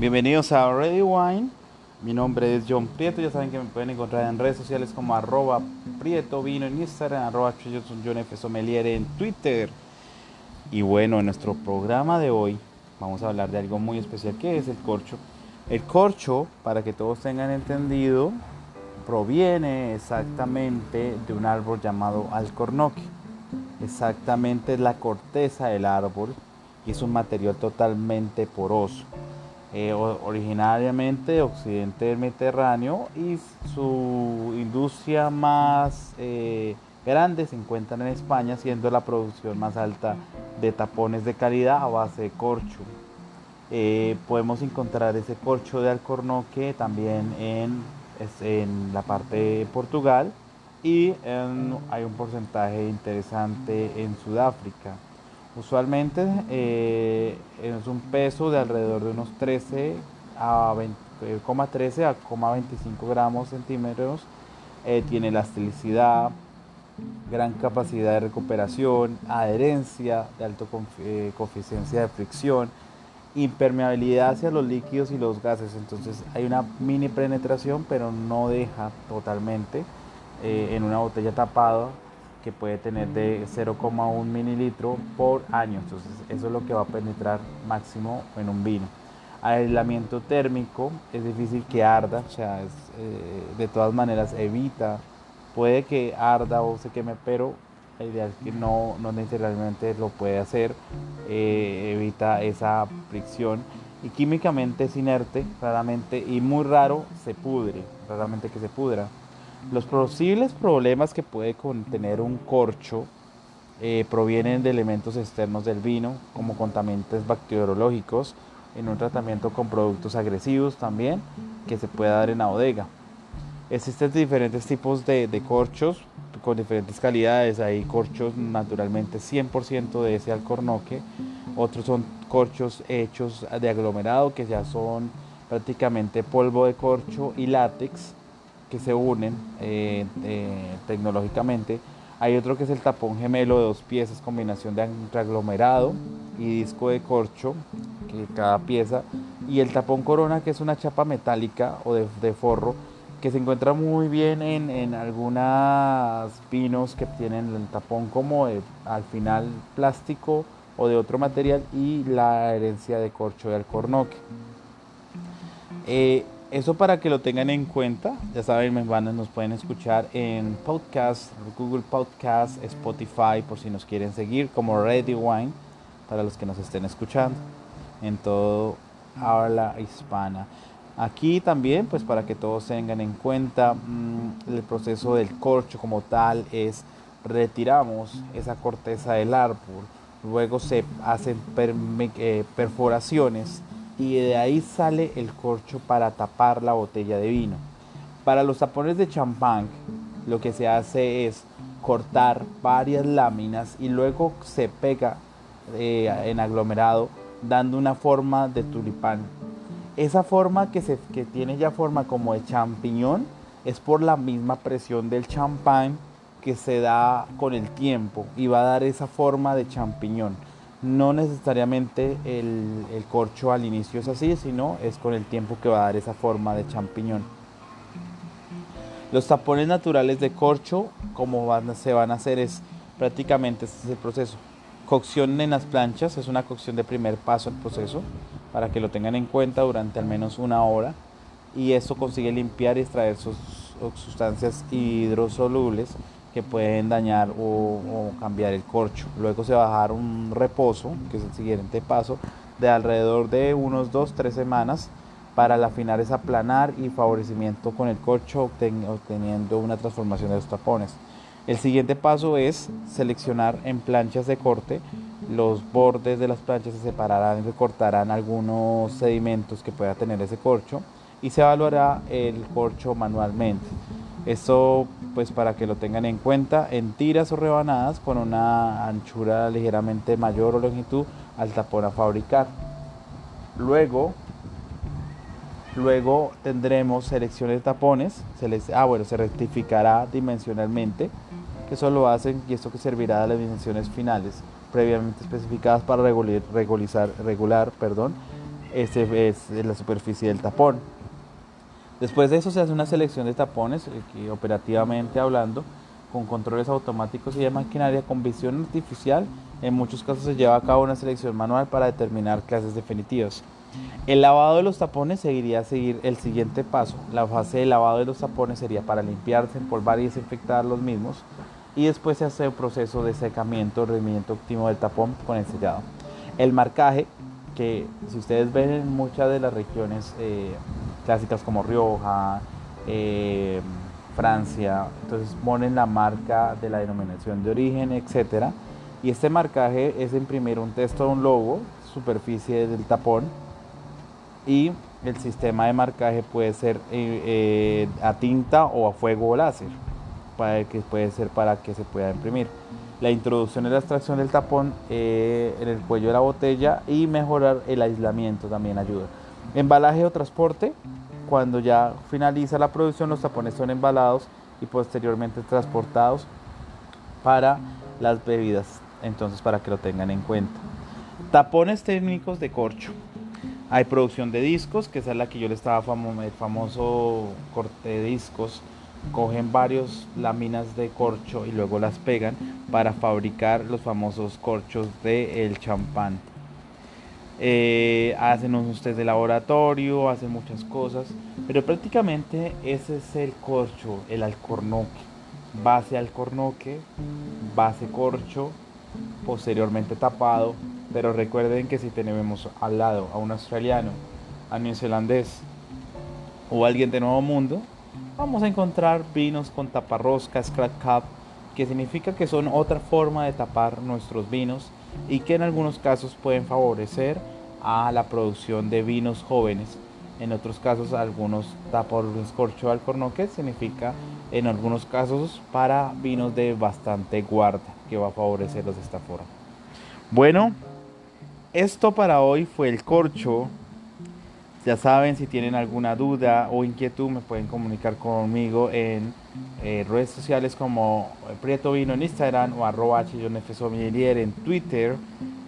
Bienvenidos a Ready Wine. Mi nombre es John Prieto. Ya saben que me pueden encontrar en redes sociales como arroba Prieto Vino en Instagram, arroba John F. Sommelier en Twitter. Y bueno, en nuestro programa de hoy vamos a hablar de algo muy especial que es el corcho. El corcho, para que todos tengan entendido, proviene exactamente de un árbol llamado alcornoque. Exactamente es la corteza del árbol y es un material totalmente poroso. Eh, originariamente de occidente del Mediterráneo y su industria más eh, grande se encuentra en España, siendo la producción más alta de tapones de calidad a base de corcho. Eh, podemos encontrar ese corcho de alcornoque también en, en la parte de Portugal y hay un porcentaje interesante en Sudáfrica. Usualmente eh, es un peso de alrededor de unos 13 a 20,13 eh, a 25 gramos centímetros. Eh, tiene elasticidad, gran capacidad de recuperación, adherencia de alto coeficiencia de fricción, impermeabilidad hacia los líquidos y los gases. Entonces hay una mini penetración, pero no deja totalmente en una botella tapada que puede tener de 0,1 mililitro por año. Entonces eso es lo que va a penetrar máximo en un vino. Aislamiento térmico, es difícil que arda, o sea, eh, de todas maneras evita, puede que arda o se queme, pero la idea es que no, no necesariamente lo puede hacer, eh, evita esa fricción y químicamente es inerte, raramente y muy raro se pudre, raramente que se pudra. Los posibles problemas que puede contener un corcho eh, provienen de elementos externos del vino, como contaminantes bacteriológicos, en un tratamiento con productos agresivos también, que se puede dar en la bodega. Existen diferentes tipos de, de corchos con diferentes calidades. Hay corchos naturalmente 100% de ese alcornoque. Otros son corchos hechos de aglomerado, que ya son prácticamente polvo de corcho y látex que se unen eh, eh, tecnológicamente. Hay otro que es el tapón gemelo de dos piezas, combinación de aglomerado y disco de corcho, que cada pieza, y el tapón corona, que es una chapa metálica o de, forro, que se encuentra muy bien en, en algunos vinos que tienen el tapón como al final plástico o de otro material y la herencia de corcho de alcornoque. Eh, eso para que lo tengan en cuenta. Ya saben, nos pueden escuchar en podcast, Google Podcast, Spotify, por si nos quieren seguir, como Ready Wine, para los que nos estén escuchando en todo habla hispana. Aquí también, pues para que todos tengan en cuenta, mm, el proceso del corcho como tal es retiramos esa corteza del árbol, luego se hacen eh, perforaciones y de ahí sale el corcho para tapar la botella de vino. Para los tapones de champán lo que se hace es cortar varias láminas y luego se pega eh, en aglomerado dando una forma de tulipán. Esa forma que, se, que tiene ya forma como de champiñón es por la misma presión del champán que se da con el tiempo y va a dar esa forma de champiñón no necesariamente el, corcho al inicio es así, sino es con el tiempo que va a dar esa forma de champiñón. Los tapones naturales de corcho, como se van a hacer, es prácticamente este es el proceso. Cocción en las planchas, es una cocción de primer paso el proceso, para que lo tengan en cuenta durante al menos una hora. Y eso consigue limpiar y extraer sus sustancias hidrosolubles que pueden dañar o, cambiar el corcho. Luego se va a dejar un reposo, que es el siguiente paso, de alrededor de unos 2-3 semanas para al afinar es aplanar y favorecimiento con el corcho obteniendo una transformación de los tapones. El siguiente paso es seleccionar en planchas de corte. Los bordes de las planchas se separarán y recortarán algunos sedimentos que pueda tener ese corcho y se evaluará el corcho manualmente. Esto pues para que lo tengan en cuenta en tiras o rebanadas con una anchura ligeramente mayor o longitud al tapón a fabricar. Luego, luego tendremos selecciones de tapones, se les, ah bueno, se rectificará dimensionalmente, que eso lo hacen y esto que servirá a las dimensiones finales previamente especificadas para regular, regular, perdón, ese es la superficie del tapón. Después de eso se hace una selección de tapones, operativamente hablando, con controles automáticos y de maquinaria con visión artificial, en muchos casos se lleva a cabo una selección manual para determinar clases definitivas. El lavado de los tapones seguiría a seguir el siguiente paso. La fase de lavado de los tapones sería para limpiarse, empolvar y desinfectar los mismos y después se hace el proceso de secamiento, rendimiento óptimo del tapón con el sellado. El marcaje, que si ustedes ven en muchas de las regiones eh, clásicas como Rioja, eh, Francia, entonces ponen la marca de la denominación de origen, etcétera. Y este marcaje es imprimir un texto de un logo, superficie del tapón, y el sistema de marcaje puede ser eh, a tinta o a fuego o láser que puede ser para que se pueda imprimir. La introducción y la extracción del tapón eh, en el cuello de la botella y mejorar el aislamiento también ayuda. Embalaje o transporte. Cuando ya finaliza la producción, los tapones son embalados y posteriormente transportados para las bebidas. Entonces, para que lo tengan en cuenta. Tapones técnicos de corcho. Hay producción de discos, que es la que yo le estaba famoso, el famoso corte de discos cogen varios láminas de corcho y luego las pegan para fabricar los famosos corchos del el champán. Eh, hacen test de laboratorio, hacen muchas cosas, pero prácticamente ese es el corcho, el alcornoque. Base alcornoque, base corcho, posteriormente tapado. Pero recuerden que si tenemos al lado a un australiano, a neozelandés o alguien de Nuevo Mundo, vamos a encontrar vinos con taparrosca, scratch cap, que significa que son otra forma de tapar nuestros vinos y que en algunos casos pueden favorecer a la producción de vinos jóvenes. En otros casos, algunos tapar escorcho alcornoque significa en algunos casos para vinos de bastante guarda, que va a favorecerlos de esta forma. Bueno, esto para hoy fue el corcho ya saben, si tienen alguna duda o inquietud, me pueden comunicar conmigo en eh, redes sociales como Prieto Vino en Instagram o arroba en Twitter.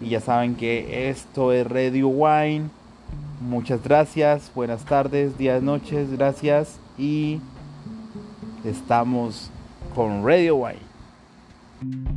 Y ya saben que esto es Radio Wine. Muchas gracias, buenas tardes, días, noches, gracias. Y estamos con Radio Wine.